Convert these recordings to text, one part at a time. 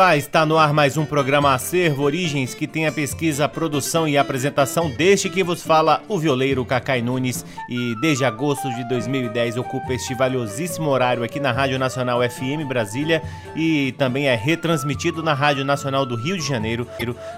Olá, está no ar mais um programa Acervo Origens que tem a pesquisa, a produção e a apresentação deste que vos fala o violeiro Cacai Nunes. E desde agosto de 2010 ocupa este valiosíssimo horário aqui na Rádio Nacional FM Brasília e também é retransmitido na Rádio Nacional do Rio de Janeiro,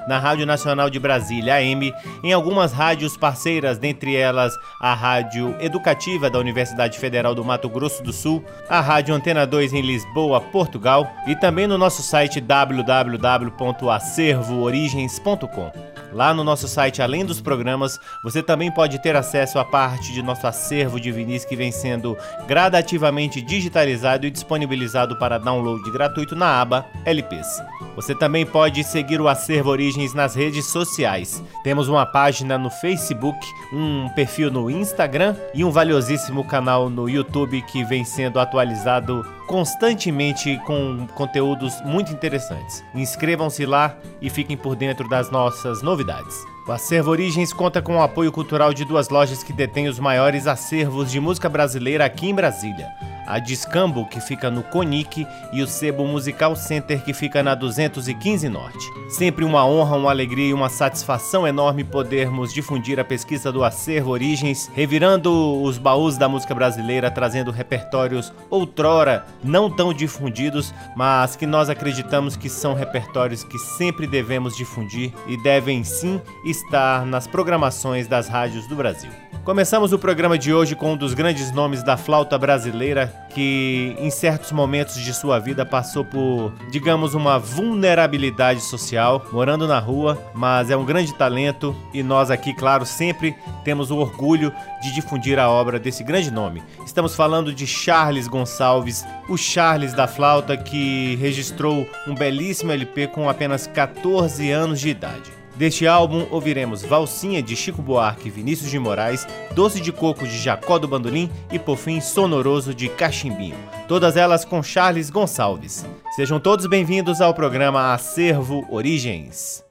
na Rádio Nacional de Brasília AM, em algumas rádios parceiras, dentre elas a Rádio Educativa da Universidade Federal do Mato Grosso do Sul, a Rádio Antena 2 em Lisboa, Portugal e também no nosso site www.acervoorigens.com. Lá no nosso site, além dos programas, você também pode ter acesso a parte de nosso acervo de vinis que vem sendo gradativamente digitalizado e disponibilizado para download gratuito na aba LPs. Você também pode seguir o Acervo Origens nas redes sociais. Temos uma página no Facebook, um perfil no Instagram e um valiosíssimo canal no YouTube que vem sendo atualizado constantemente com conteúdos muito interessantes. Inscrevam-se lá e fiquem por dentro das nossas novidades. O Acervo Origens conta com o apoio cultural de duas lojas que detêm os maiores acervos de música brasileira aqui em Brasília a Discambo, que fica no Conic, e o Sebo Musical Center, que fica na 215 Norte. Sempre uma honra, uma alegria e uma satisfação enorme podermos difundir a pesquisa do acervo Origens, revirando os baús da música brasileira, trazendo repertórios outrora não tão difundidos, mas que nós acreditamos que são repertórios que sempre devemos difundir e devem sim estar nas programações das rádios do Brasil. Começamos o programa de hoje com um dos grandes nomes da flauta brasileira que em certos momentos de sua vida passou por, digamos, uma vulnerabilidade social, morando na rua, mas é um grande talento e nós aqui, claro, sempre temos o orgulho de difundir a obra desse grande nome. Estamos falando de Charles Gonçalves, o Charles da flauta que registrou um belíssimo LP com apenas 14 anos de idade. Deste álbum ouviremos Valsinha de Chico Buarque e Vinícius de Moraes, Doce de Coco de Jacó do Bandolim e por fim Sonoroso de Cachimbinho. Todas elas com Charles Gonçalves. Sejam todos bem-vindos ao programa Acervo Origens.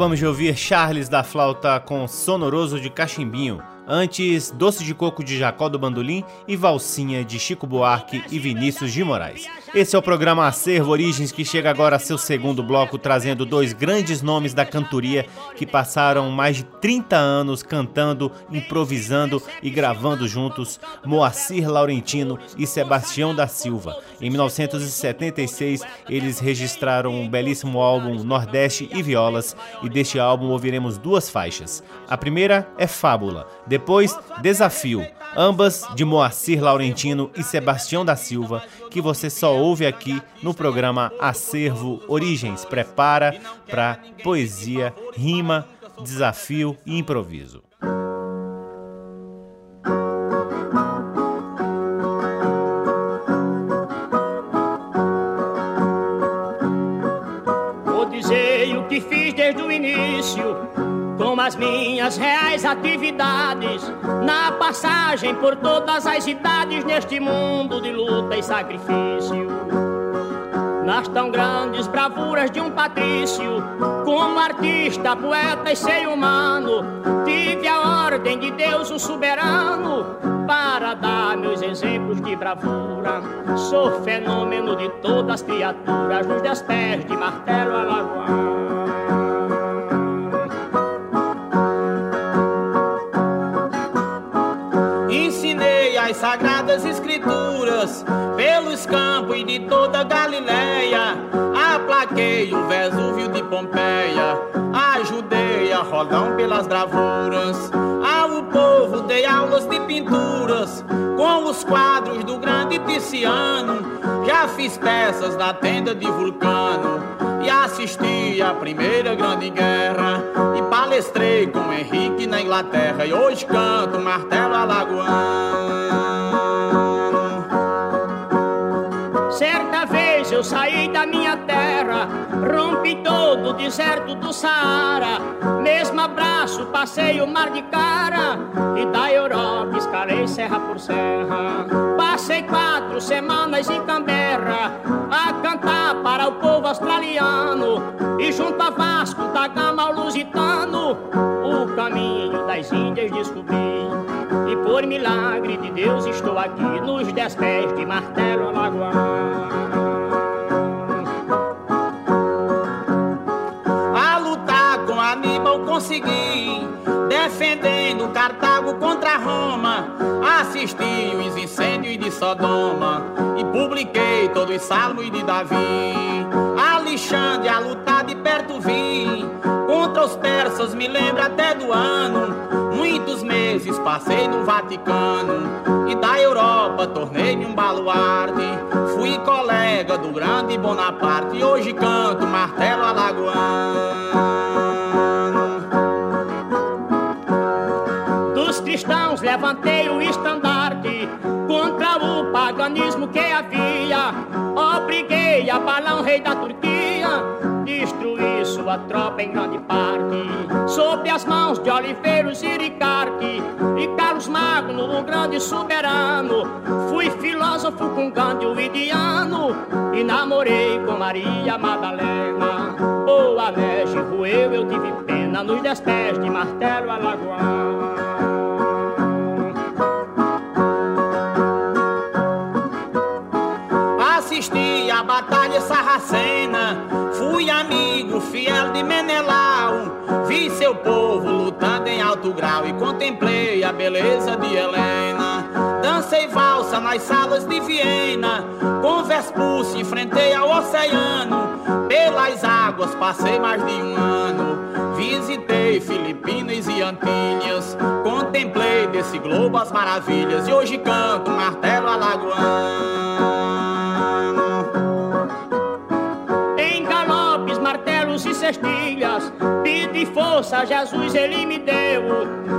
Acabamos de ouvir Charles da flauta com sonoroso de cachimbinho, Antes, Doce de Coco de Jacó do Bandolim e Valsinha de Chico Buarque e Vinícius de Moraes. Esse é o programa Acervo Origens que chega agora a seu segundo bloco, trazendo dois grandes nomes da cantoria que passaram mais de 30 anos cantando, improvisando e gravando juntos, Moacir Laurentino e Sebastião da Silva. Em 1976, eles registraram um belíssimo álbum Nordeste e Violas, e deste álbum ouviremos duas faixas. A primeira é Fábula, depois, Desafio, ambas de Moacir Laurentino e Sebastião da Silva, que você só ouve aqui no programa Acervo Origens. Prepara para poesia, rima, desafio e improviso. As minhas reais atividades, na passagem por todas as idades neste mundo de luta e sacrifício. Nas tão grandes bravuras de um patrício, como artista, poeta e ser humano, tive a ordem de Deus, o soberano, para dar meus exemplos de bravura. Sou fenômeno de todas as criaturas, nos dez pés de martelo alagoano. Sagradas escrituras pelos campos e de toda Galileia. Aplaquei o Vesúvio de Pompeia, Rodão pelas gravuras. Ao povo dei aulas de pinturas com os quadros do grande Ticiano. Já fiz peças na tenda de Vulcano e assisti à primeira grande guerra e palestrei com Henrique na Inglaterra e hoje canto martelo alagoano. Eu saí da minha terra, rompi todo o deserto do Saara. Mesmo abraço, passei o mar de cara e da Europa escalei serra por serra. Passei quatro semanas em Canberra a cantar para o povo australiano e junto a Vasco da Gama ao Lusitano o caminho das Índias descobri. E por milagre de Deus estou aqui nos dez pés de martelo alagoano. Consegui, defendendo Cartago contra Roma. Assisti os incêndios de Sodoma e publiquei todos os salmos de Davi. Alexandre a lutar de perto vi, contra os persas me lembra até do ano Muitos meses passei no Vaticano e da Europa tornei-me um baluarte. Fui colega do grande Bonaparte e hoje canto martelo alagoano. Levantei o estandarte contra o paganismo que havia. Obriguei a Balão, rei da Turquia, destruir sua tropa em grande parte. Sob as mãos de Oliveiros e Ricarte e Carlos Magno, o grande soberano. Fui filósofo com Gandhi, o Idiano, e namorei com Maria Madalena. Boa neve roeu, eu tive pena nos dez de martelo alagoano. Batalha sarracena. Fui amigo fiel de Menelau. Vi seu povo lutando em alto grau e contemplei a beleza de Helena. Dancei valsa nas salas de Viena. Com Vespúcio enfrentei ao oceano. Pelas águas passei mais de um ano. Visitei Filipinas e Antilhas. Contemplei desse globo as maravilhas. E hoje canto martelo alagoano. Cestilhas. Pedi força Jesus, ele me deu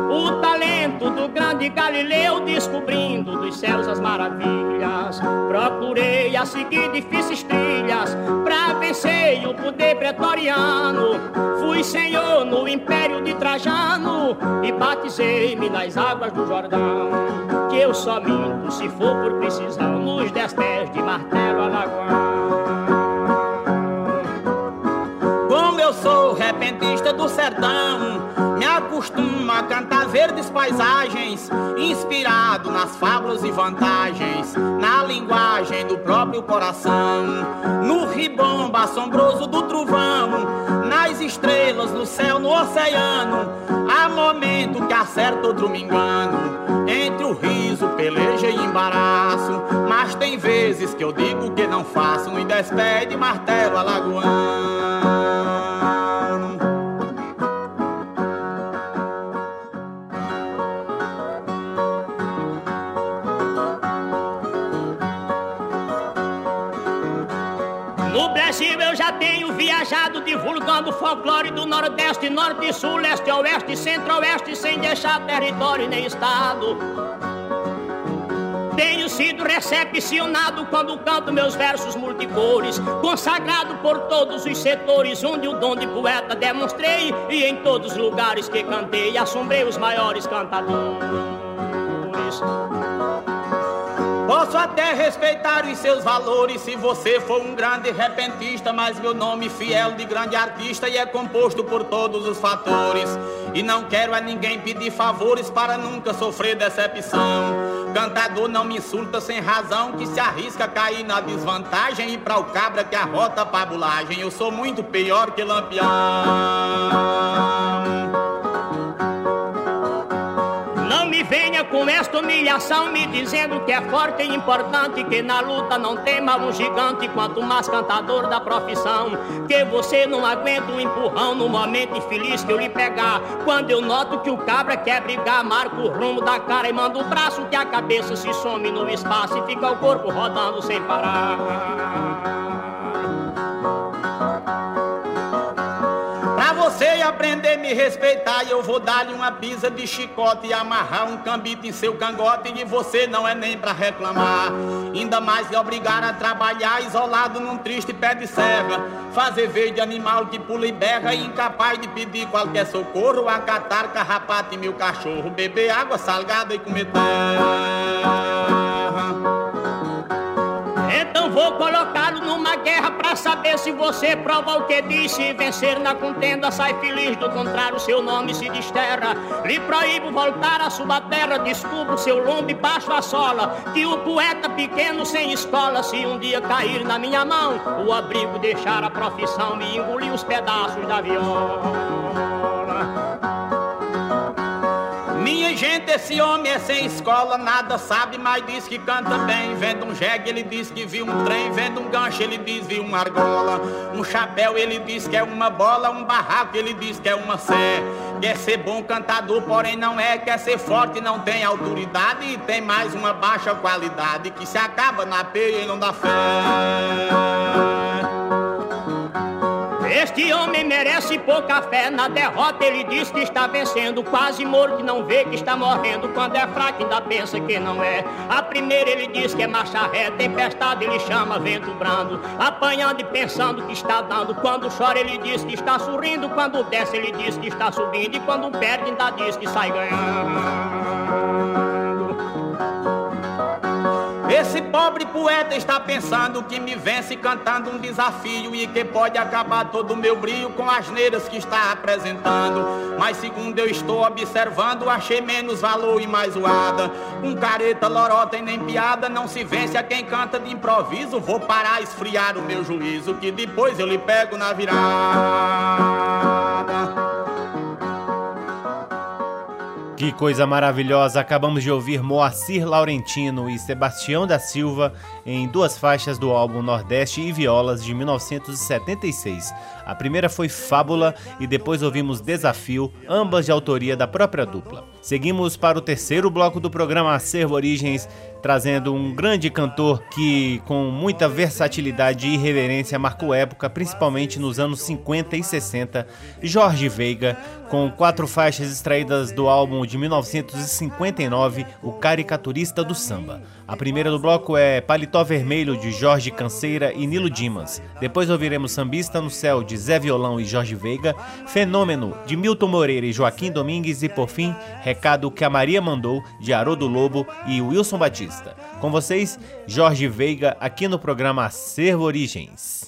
o talento do grande Galileu, descobrindo dos céus as maravilhas. Procurei a seguir difíceis trilhas pra vencer o poder pretoriano. Fui senhor no império de Trajano e batizei-me nas águas do Jordão. Que eu só minto se for por precisão nos dez pés de martelo alagoano. Do sertão. Me acostumo a cantar verdes paisagens, inspirado nas fábulas e vantagens, na linguagem do próprio coração. No ribomba assombroso do trovão, nas estrelas, no céu, no oceano. Há momento que acerta outro me engano. Entre o riso, peleja e embaraço. Mas tem vezes que eu digo que não faço e despede martelo alagoano. Viajado divulgando folclore do Nordeste, Norte, Sul, Leste, Oeste, Centro-Oeste, sem deixar território nem estado. Tenho sido recepcionado quando canto meus versos multicores, consagrado por todos os setores, onde o dom de poeta demonstrei, e em todos os lugares que cantei, assombrei os maiores cantadores. Posso até respeitar os seus valores se você for um grande repentista, mas meu nome fiel de grande artista e é composto por todos os fatores. E não quero a ninguém pedir favores para nunca sofrer decepção. Cantador não me insulta sem razão, que se arrisca a cair na desvantagem e para o cabra que arrota a pabulagem. Eu sou muito pior que lampião. Com esta humilhação me dizendo que é forte e importante, que na luta não tema um gigante, quanto mais cantador da profissão. Que você não aguenta um empurrão no momento infeliz que eu lhe pegar. Quando eu noto que o cabra quer brigar, marco o rumo da cara e mando o braço que a cabeça se some no espaço e fica o corpo rodando sem parar. Você aprender a me respeitar, eu vou dar-lhe uma pisa de chicote e amarrar um cambito em seu cangote. E você não é nem pra reclamar. Ainda mais lhe obrigar a trabalhar isolado num triste pé de serra. Fazer verde animal que pula e berra, incapaz de pedir qualquer socorro. Acatar carrapato e meu cachorro, beber água salgada e comer terra. Então vou numa guerra saber se você prova o que disse. E vencer na contenda, sai feliz. Do contrário, seu nome se desterra. Lhe proíbo voltar à sua terra. Descubro seu lombo baixo a sola. Que o poeta pequeno sem escola, se um dia cair na minha mão, o abrigo deixar a profissão e engolir os pedaços da viola. Gente, esse homem é sem escola, nada sabe, mas diz que canta bem. Vendo um jegue, ele diz que viu um trem. Vendo um gancho, ele diz viu uma argola. Um chapéu, ele diz que é uma bola. Um barraco, ele diz que é uma sé. Quer ser bom cantador, porém não é. Quer ser forte, não tem autoridade. E tem mais uma baixa qualidade que se acaba na peia e não dá fé. Este homem merece pouca fé. Na derrota ele diz que está vencendo. Quase morto, não vê que está morrendo. Quando é fraco, ainda pensa que não é. A primeira ele diz que é marcha ré. Tempestade ele chama vento brando. Apanhando e pensando que está dando. Quando chora, ele diz que está sorrindo. Quando desce, ele diz que está subindo. E quando perde, ainda diz que sai ganhando. Esse pobre poeta está pensando que me vence cantando um desafio e que pode acabar todo o meu brilho com as neiras que está apresentando. Mas segundo eu estou observando, achei menos valor e mais zoada. Com careta, lorota e nem piada, não se vence a quem canta de improviso. Vou parar a esfriar o meu juízo, que depois eu lhe pego na virada. Que coisa maravilhosa! Acabamos de ouvir Moacir Laurentino e Sebastião da Silva em duas faixas do álbum Nordeste e Violas de 1976. A primeira foi Fábula e depois ouvimos Desafio, ambas de autoria da própria dupla. Seguimos para o terceiro bloco do programa Acervo Origens, trazendo um grande cantor que, com muita versatilidade e irreverência, marcou época, principalmente nos anos 50 e 60, Jorge Veiga, com quatro faixas extraídas do álbum de 1959, O Caricaturista do Samba. A primeira do bloco é Paletó Vermelho, de Jorge Canseira e Nilo Dimas. Depois ouviremos Sambista no Céu, de Zé Violão e Jorge Veiga, Fenômeno, de Milton Moreira e Joaquim Domingues e, por fim, Recado que a Maria Mandou, de Haroldo Lobo e Wilson Batista. Com vocês, Jorge Veiga, aqui no programa Acervo Origens.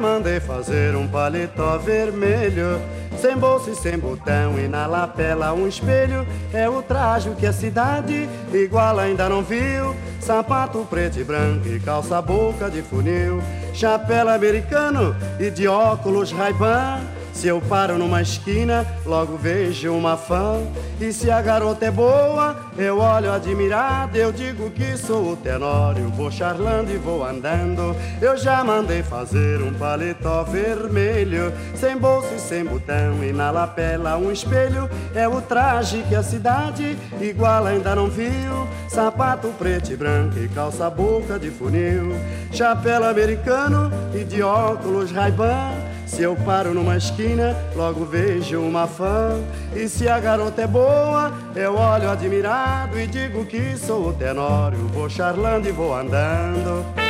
Mandei fazer um paletó vermelho. Sem bolsa e sem botão e na lapela um espelho. É o traje que a cidade igual ainda não viu. Sapato preto e branco e calça boca de funil. Chapéu americano e de óculos Ray-Ban se eu paro numa esquina, logo vejo uma fã. E se a garota é boa, eu olho admirado. Eu digo que sou o tenório, vou charlando e vou andando. Eu já mandei fazer um paletó vermelho, sem bolso e sem botão. E na lapela um espelho. É o traje que a cidade igual ainda não viu. Sapato preto e branco e calça boca de funil. Chapéu americano e de óculos Ray-Ban. Se eu paro numa esquina, logo vejo uma fã. E se a garota é boa, eu olho admirado e digo que sou o tenório. Vou charlando e vou andando.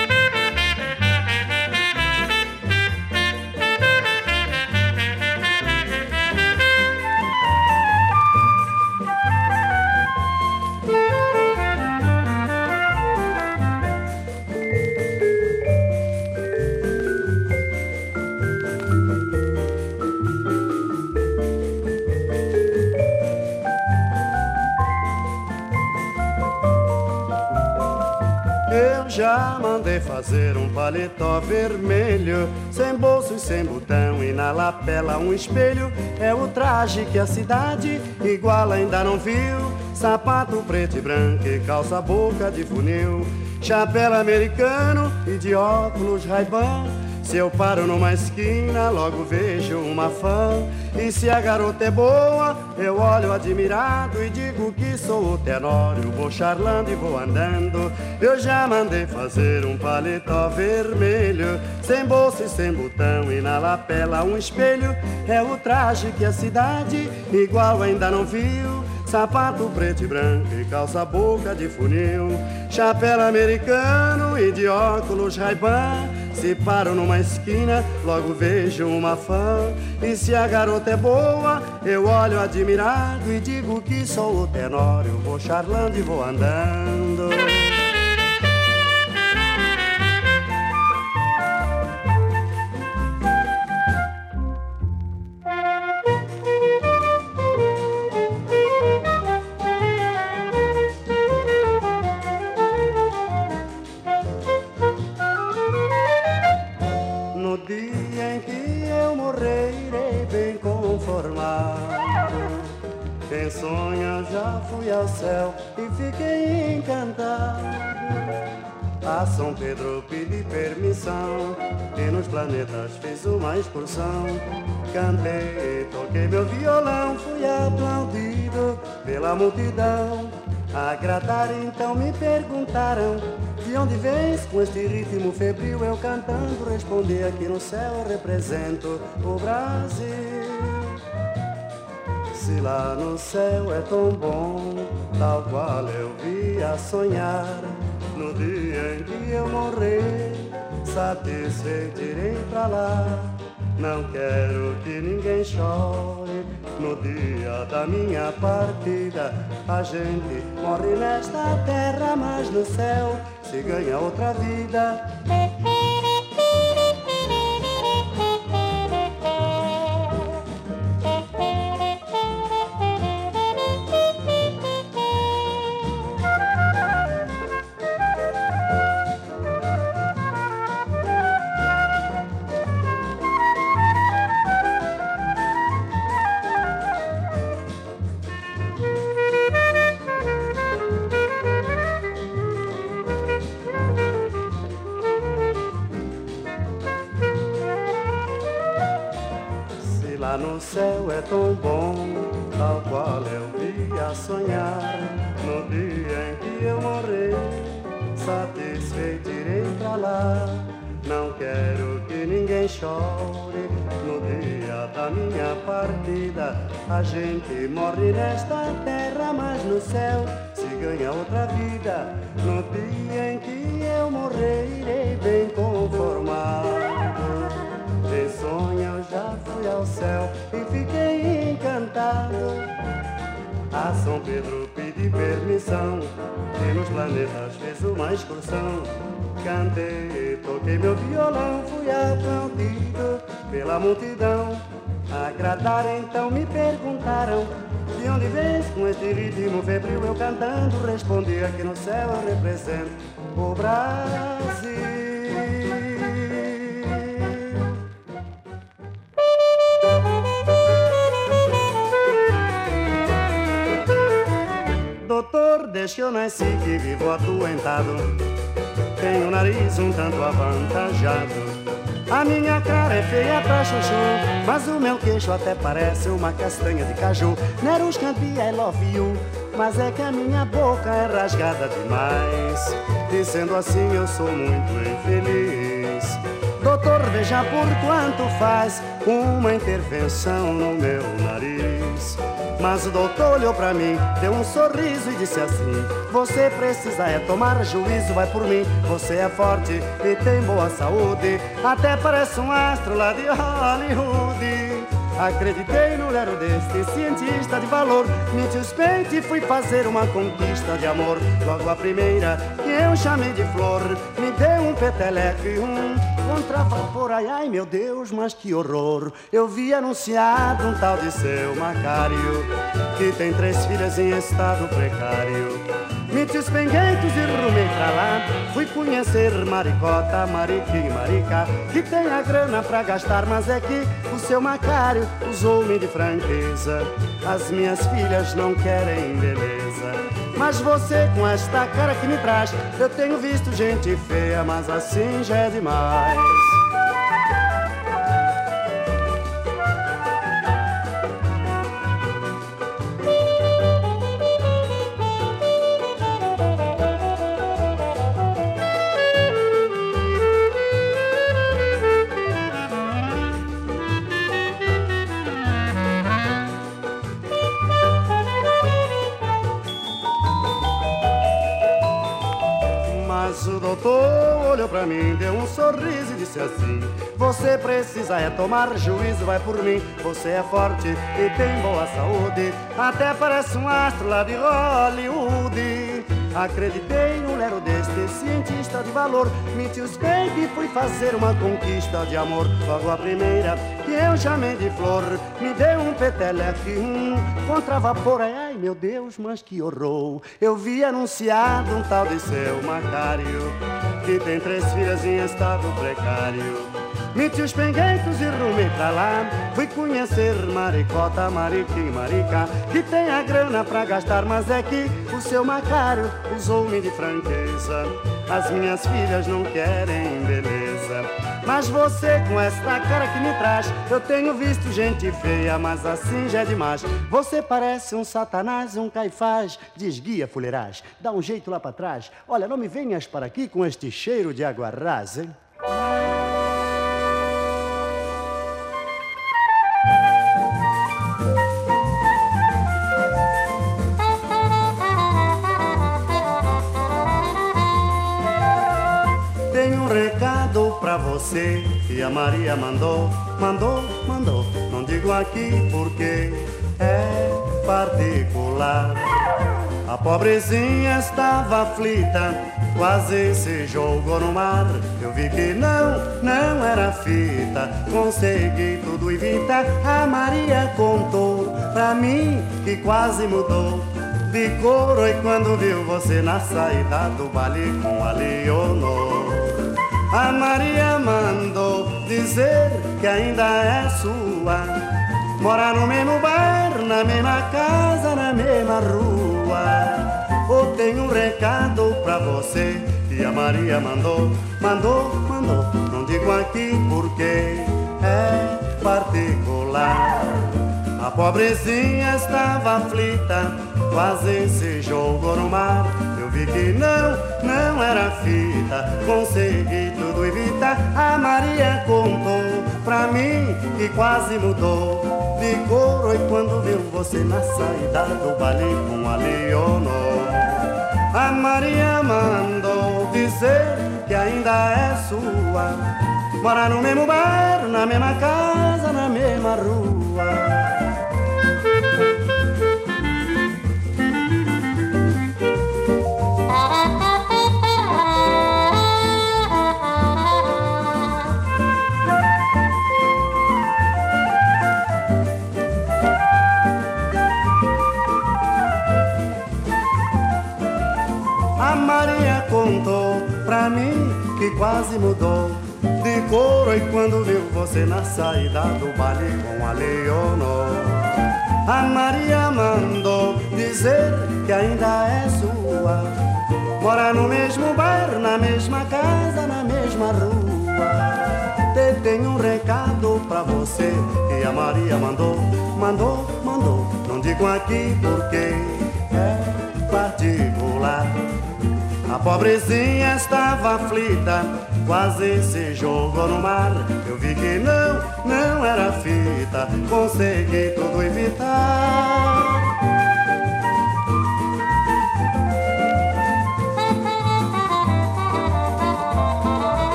Já mandei fazer um paletó vermelho, sem bolso e sem botão, e na lapela um espelho. É o traje que a cidade igual ainda não viu. Sapato preto e branco e calça boca de funil. Chapéu americano e de óculos Ray-Ban se eu paro numa esquina, logo vejo uma fã. E se a garota é boa, eu olho admirado e digo que sou o tenório. Vou charlando e vou andando. Eu já mandei fazer um paletó vermelho, sem bolsa e sem botão, e na lapela um espelho. É o traje que a cidade igual ainda não viu. Sapato preto e branco e calça boca de funil Chapéu americano e de óculos Ray-Ban Se paro numa esquina, logo vejo uma fã. E se a garota é boa, eu olho admirado E digo que sou o tenório, vou charlando e vou andando ao céu e fiquei encantado. A São Pedro pedi permissão e nos planetas fiz uma excursão. Cantei, toquei meu violão, fui aplaudido pela multidão. Agradar então me perguntaram de onde vens com este ritmo febril eu cantando respondi aqui no céu represento o Brasil se lá no céu é tão bom, tal qual eu via sonhar, no dia em que eu morrer, satisfeito irei pra lá. Não quero que ninguém chore no dia da minha partida. A gente morre nesta terra, mas no céu se ganha outra vida. A gente morre nesta terra, mas no céu se ganha outra vida. No dia em que eu morrer, irei bem conformado. Em sonho eu já fui ao céu e fiquei encantado. A São Pedro pedi permissão e nos planetas fiz uma excursão. Cantei, toquei meu violão, fui aplaudido pela multidão. Agradar então me perguntaram de onde vens com este ritmo febril. Eu cantando respondi aqui no céu eu represento o Brasil. Doutor, desde que eu nasci que vivo adoentado Tenho o nariz um tanto avantajado a minha cara é feia pra chuchu Mas o meu queixo até parece uma castanha de caju. Nerus Campia I love you Mas é que a minha boca é rasgada demais. Sendo assim eu sou muito infeliz. Doutor, veja por quanto faz Uma intervenção no meu nariz mas o doutor olhou pra mim, deu um sorriso e disse assim: Você precisa é tomar juízo, vai por mim. Você é forte e tem boa saúde, até parece um astro lá de Hollywood. Acreditei no lero deste cientista de valor Me despeite e fui fazer uma conquista de amor Logo a primeira que eu chamei de flor Me deu um peteleco e um contravapor Ai, ai, meu Deus, mas que horror. Eu vi anunciado um tal de seu Macário Que tem três filhas em estado precário. Mitos penguentos e rumei pra lá? Fui conhecer Maricota, Mariqui e Marica Que tem a grana pra gastar Mas é que o seu Macário usou-me de franqueza. As minhas filhas não querem beleza Mas você com esta cara que me traz Eu tenho visto gente feia Mas assim já é demais pra mim, deu um sorriso e disse assim: Você precisa é tomar juízo, vai por mim. Você é forte e tem boa saúde, até parece um astro lá de Hollywood. Acreditei cientista de valor. Menti os e fui fazer uma conquista de amor. Logo a primeira que eu chamei de flor. Me deu um peteleque, um contra vapor. Ai, ai meu Deus, mas que horror. Eu vi anunciado um tal de seu Macário Que tem três filhas em estado precário Meti os penguentos e rumei pra lá. Fui conhecer Maricota, Mariqui Marica Que tem a grana pra gastar Mas é que o seu Macário usou-me de franqueza. As minhas filhas não querem beleza. Mas você com esta cara que me traz Eu tenho visto gente feia Mas assim já é demais. Você parece um satanás, um caifás Desguia, fuleirais Dá um jeito lá pra trás. Olha, não me venhas para aqui com este cheiro de água rasa, hein? Pra você e a Maria mandou, mandou, mandou. Não digo aqui porque é particular. A pobrezinha estava aflita, quase se jogou no mar. Eu vi que não, não era fita, consegui tudo evitar. A Maria contou pra mim que quase mudou de couro e quando viu você na saída do baile com a Leonor. A Maria mandou dizer que ainda é sua. Mora no mesmo bairro, na mesma casa, na mesma rua. Ou tem um recado pra você que a Maria mandou, mandou, mandou. Não digo aqui porque é particular. A pobrezinha estava aflita, quase se jogou no mar vi que não, não era fita. Consegui tudo evitar. A Maria contou pra mim que quase mudou de couro. E quando viu você na saída do baile com a Leonor, a Maria mandou dizer que ainda é sua. Mora no mesmo bairro, na mesma casa, na mesma rua. Mim que quase mudou de couro e quando viu você na saída do baile com a Leonor. A Maria mandou dizer que ainda é sua. Mora no mesmo bairro, na mesma casa, na mesma rua. Te tenho um recado pra você que a Maria mandou, mandou, mandou. Não digo aqui porque é particular. A pobrezinha estava aflita, quase se jogou no mar. Eu vi que não, não era fita, consegui tudo evitar.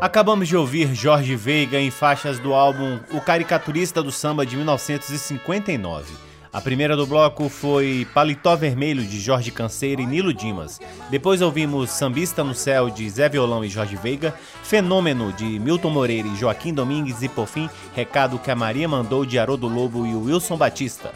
Acabamos de ouvir Jorge Veiga em faixas do álbum O Caricaturista do Samba de 1959. A primeira do bloco foi Paletó Vermelho de Jorge Canseira e Nilo Dimas. Depois ouvimos Sambista no Céu de Zé Violão e Jorge Veiga, Fenômeno de Milton Moreira e Joaquim Domingues e por fim Recado que a Maria mandou de Haroldo Lobo e Wilson Batista.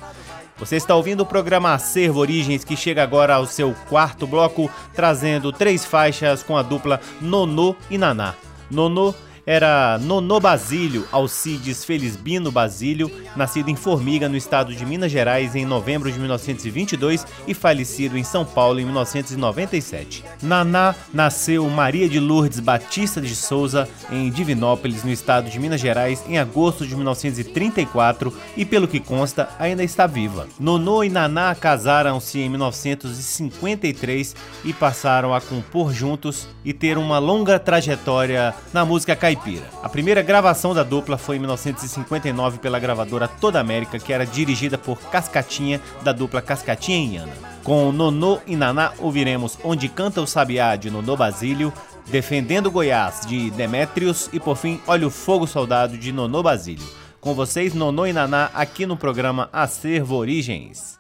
Você está ouvindo o programa Acervo Origens que chega agora ao seu quarto bloco, trazendo três faixas com a dupla Nonô e Naná. Nonô era Nono Basílio Alcides Felisbino Basílio, nascido em Formiga, no estado de Minas Gerais, em novembro de 1922 e falecido em São Paulo em 1997. Naná nasceu Maria de Lourdes Batista de Souza, em Divinópolis, no estado de Minas Gerais, em agosto de 1934 e, pelo que consta, ainda está viva. Nono e Naná casaram-se em 1953 e passaram a compor juntos e ter uma longa trajetória na música caipira Caipira. A primeira gravação da dupla foi em 1959 pela gravadora Toda América, que era dirigida por Cascatinha, da dupla Cascatinha e Ana. Com Nonô e Naná ouviremos Onde Canta o Sabiá, de Nonô Basílio, Defendendo Goiás, de Demétrios e por fim Olha o Fogo Soldado, de Nonô Basílio. Com vocês, Nonô e Naná, aqui no programa Acervo Origens.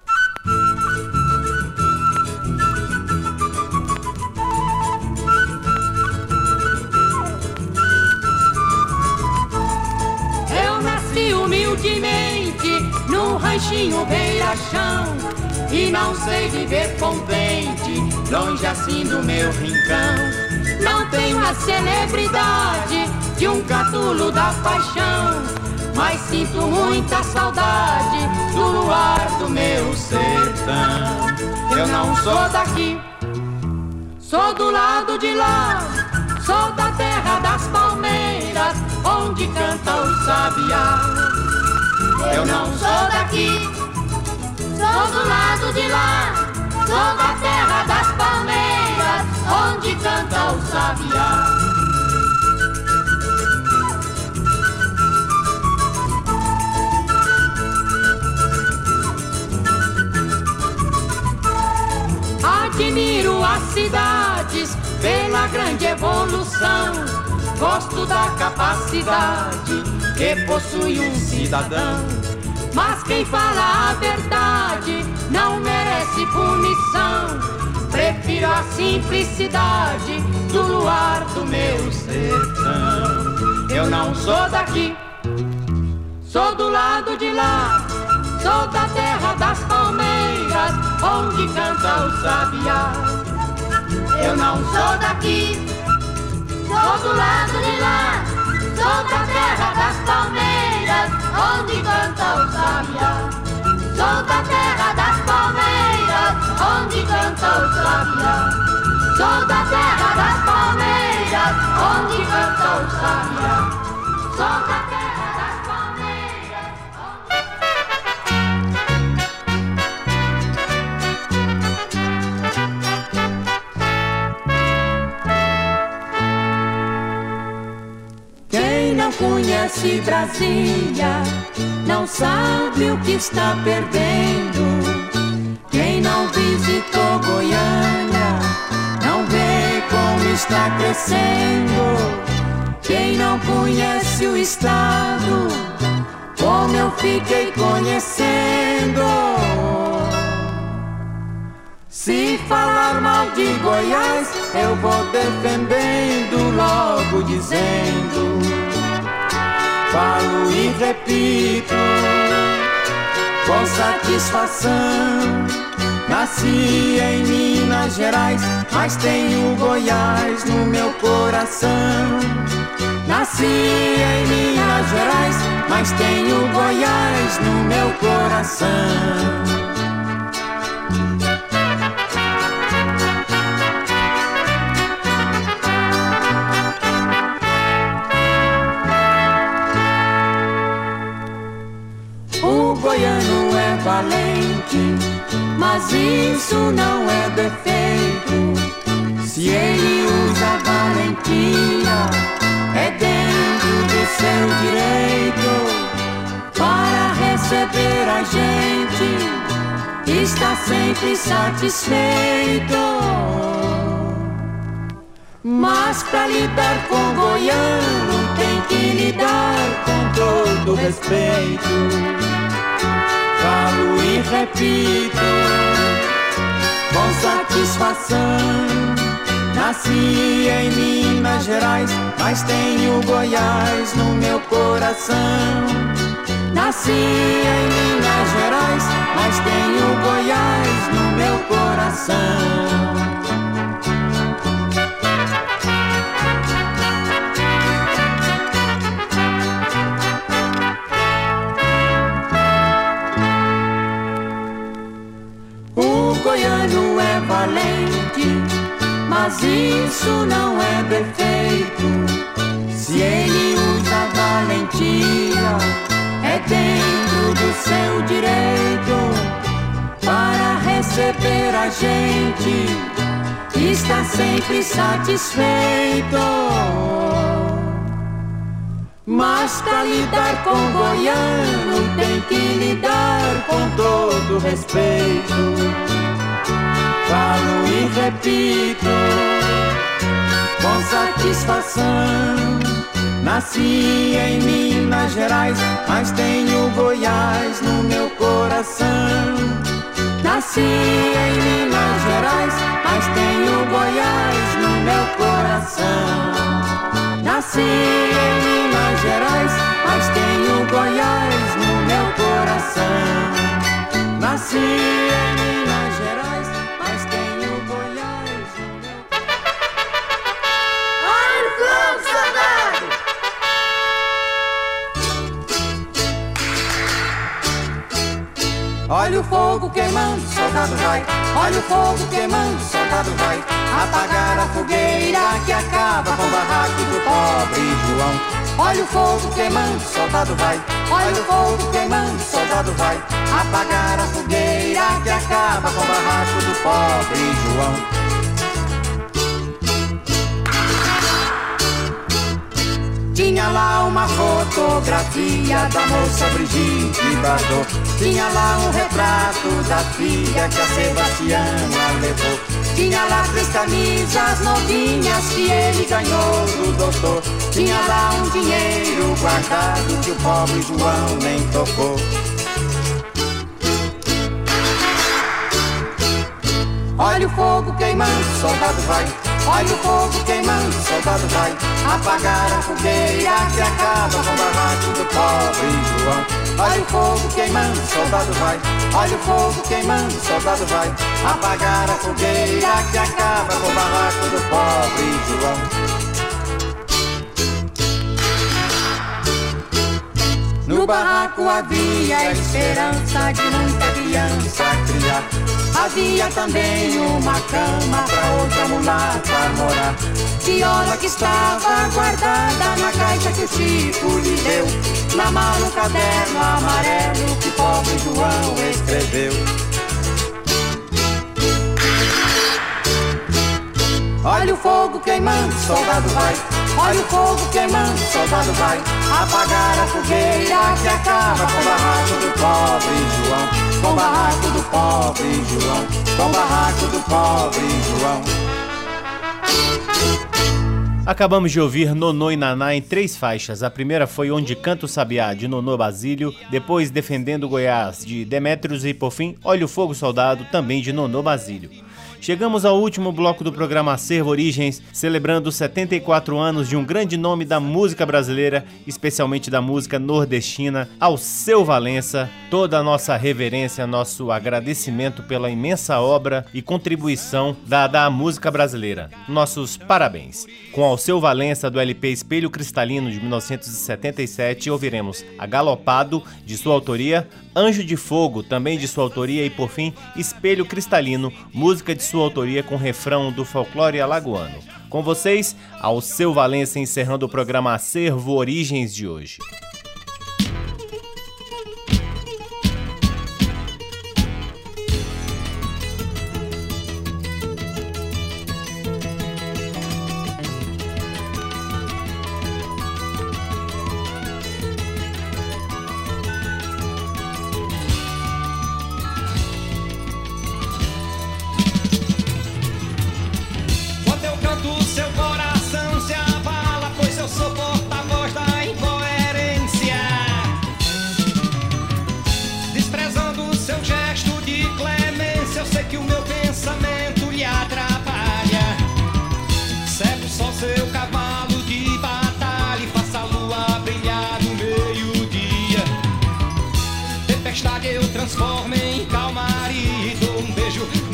Num ranchinho beira-chão e não sei viver contente longe assim do meu rincão. Não tenho a celebridade de um catulo da paixão, mas sinto muita saudade do luar do meu sertão. Eu não sou daqui, sou do lado de lá, sou da terra das palmeiras, onde canta o sabiá. Eu não sou daqui, sou do lado de lá, sou da terra das palmeiras, onde canta o sabiá. Admiro as cidades pela grande evolução, gosto da capacidade que possui um cidadão. Mas quem fala a verdade não merece punição. Prefiro a simplicidade do luar do meu sertão. Eu não sou daqui, sou do lado de lá. Sou da terra das palmeiras, onde canta o sabiá. Eu não sou daqui, sou do lado de lá. Sou da terra das palmeiras, onde canta o sabiá. Sou da terra das palmeiras, onde canta o sabiá. Sou da terra das palmeiras, onde canta o sabiá. Sou da conhece Brasília não sabe o que está perdendo. Quem não visitou Goiânia não vê como está crescendo. Quem não conhece o estado, como eu fiquei conhecendo. Se falar mal de Goiás, eu vou defendendo, logo dizendo falo e repito com satisfação. Nasci em Minas Gerais, mas tenho Goiás no meu coração. Nasci em Minas Gerais, mas tenho Goiás no meu coração. Mas isso não é defeito. Se ele usa valentia, é dentro do seu direito. Para receber a gente, está sempre satisfeito. Mas para lidar com goiano, tem que lidar com todo respeito e repito com satisfação. Nasci em Minas Gerais, mas tenho Goiás no meu coração. Nasci em Minas Gerais, mas tenho Goiás no meu coração. Mas isso não é defeito. Se ele usa valentia, é dentro do seu direito. Para receber a gente, está sempre satisfeito. Mas pra lidar com goiano tem que lidar com todo respeito falo e repito com satisfação. Nasci em Minas Gerais, mas tenho Goiás no meu coração. Nasci em Minas Gerais, mas tenho Goiás no meu coração. Nasci em Minas Gerais, mas tenho Goiás no meu coração. Nasci em Minas Gerais. Olha o fogo queimando, soldado vai. Olha o fogo queimando, soldado vai. Apagar a fogueira que acaba com o barraco do pobre João. Olha o fogo queimando, soldado vai. Olha o fogo queimando, soldado vai. Apagar a fogueira que acaba com o barraco do pobre João. Tinha lá uma fotografia da moça Brigitte Bardot. Tinha lá um retrato da filha que a Sebastiana levou. Tinha lá três camisas novinhas que ele ganhou do doutor. Tinha lá um dinheiro guardado que o pobre João nem tocou. Olha o fogo queimando, soldado vai. Olha o fogo queimando, soldado vai. Apagar a fogueira que acaba com o barraco do pobre João. Olha o fogo queimando, soldado vai. Olha o fogo queimando, soldado vai. Apagar a fogueira que acaba com o barraco do pobre João. No barraco havia esperança de muita criança criar. Havia também uma cama pra outra mulata morar. Viola que estava guardada na caixa que o Chico lhe deu. Na mala um caderno amarelo que pobre João escreveu. Olha o fogo queimando, soldado vai. Olha o fogo queimando, soldado vai. Apagar a fogueira que acaba com o barraco do pobre João, com o barraco do pobre João. Acabamos de ouvir Nonô e Naná em três faixas. A primeira foi Onde Canta o Sabiá, de Nonô Basílio, depois Defendendo Goiás, de Demétrios e por fim Olha o Fogo Soldado, também de Nonô Basílio. Chegamos ao último bloco do programa Acervo Origens, celebrando 74 anos de um grande nome da música brasileira, especialmente da música nordestina, ao seu Valença. Toda a nossa reverência, nosso agradecimento pela imensa obra e contribuição dada à música brasileira. Nossos parabéns. Com Alceu Valença do LP Espelho Cristalino de 1977, ouviremos A Galopado, de sua autoria, Anjo de Fogo, também de sua autoria, e por fim, Espelho Cristalino, música de sua autoria com refrão do folclore alagoano. Com vocês, ao seu Valença encerrando o programa Acervo Origens de hoje. Cristo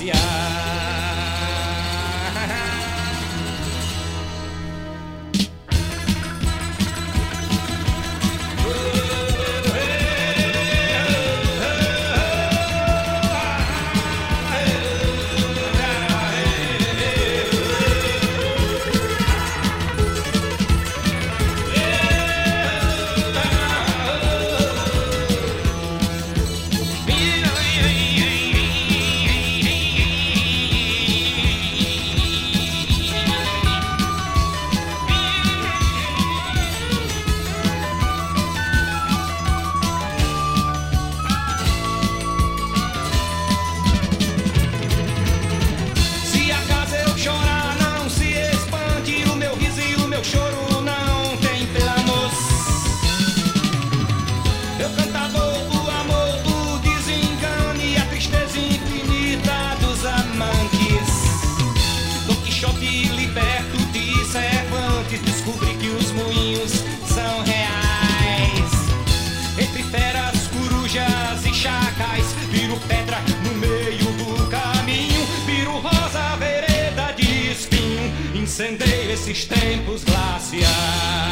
passear. Esses tempos glaciais.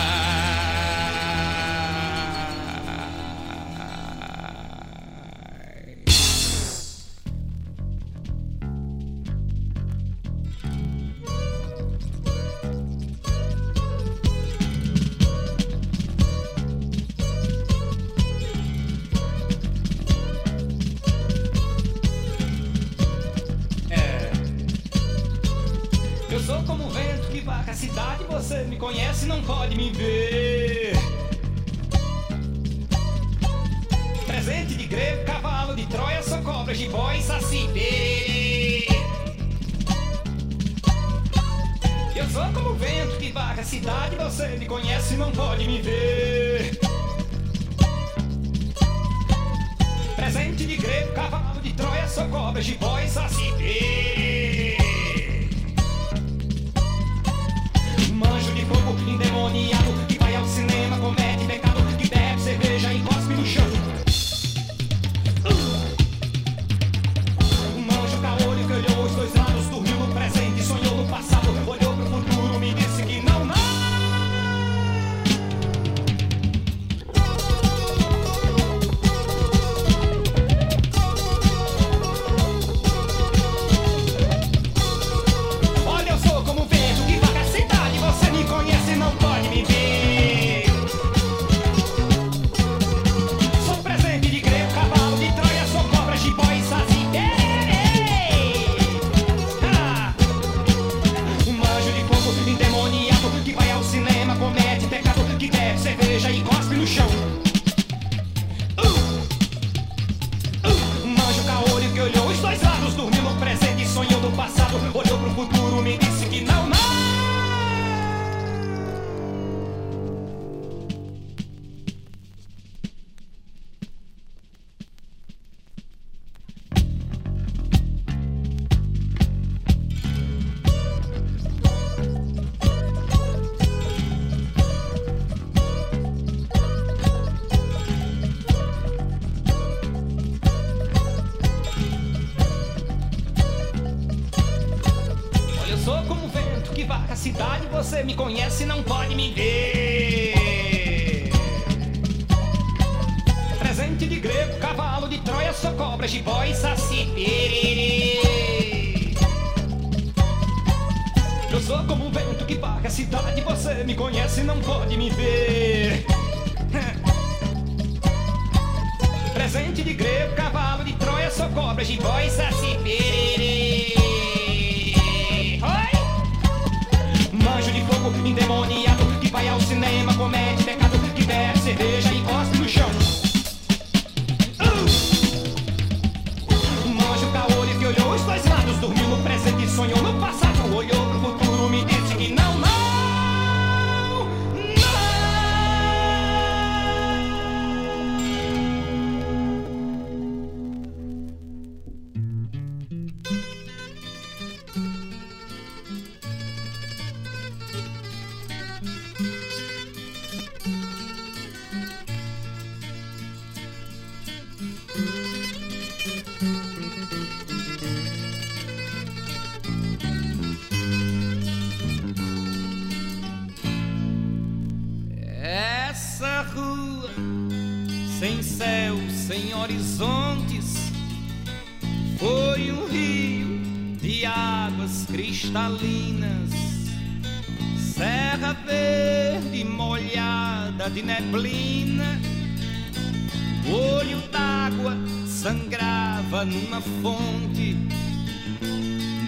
Numa fonte.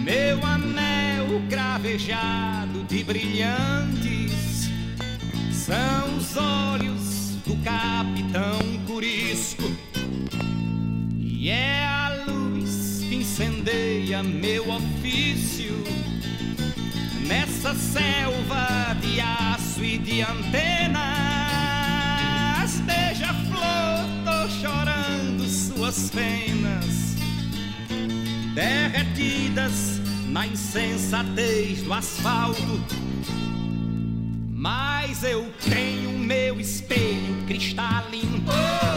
Meu anel cravejado de brilhantes são os olhos do capitão Curisco e é a luz que incendeia meu ofício nessa selva de aço e de antenas. Na insensatez do asfalto. Mas eu tenho meu espelho cristalino. E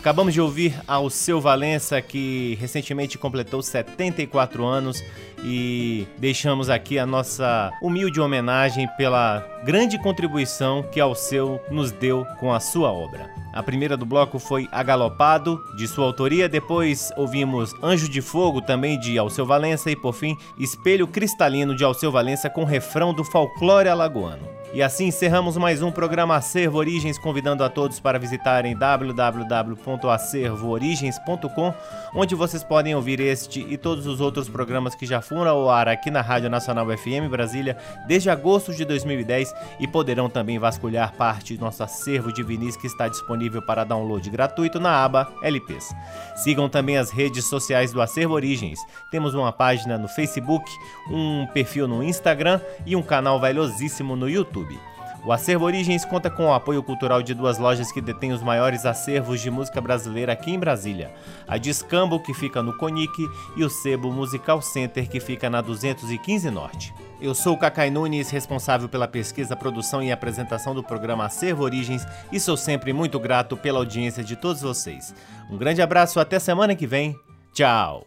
Acabamos de ouvir ao seu Valença, que recentemente completou 74 anos, e deixamos aqui a nossa humilde homenagem pela grande contribuição que Alceu nos deu com a sua obra. A primeira do bloco foi Agalopado, de sua autoria, depois ouvimos Anjo de Fogo, também de Alceu Valença, e por fim Espelho Cristalino, de Alceu Valença, com refrão do folclore alagoano. E assim encerramos mais um programa Acervo Origens, convidando a todos para visitarem www.acervoorigens.com, onde vocês podem ouvir este e todos os outros programas que já foram ao ar aqui na Rádio Nacional FM Brasília desde agosto de 2010 e poderão também vasculhar parte do nosso acervo de vinis que está disponível disponível para download gratuito na aba LPs. Sigam também as redes sociais do Acervo Origens. Temos uma página no Facebook, um perfil no Instagram e um canal valiosíssimo no YouTube. O Acervo Origens conta com o apoio cultural de duas lojas que detêm os maiores acervos de música brasileira aqui em Brasília: a Discambo, que fica no Conic, e o Sebo Musical Center, que fica na 215 Norte. Eu sou o Cacai Nunes, responsável pela pesquisa, produção e apresentação do programa Acervo Origens e sou sempre muito grato pela audiência de todos vocês. Um grande abraço, até semana que vem. Tchau!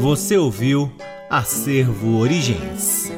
Você ouviu Acervo Origens.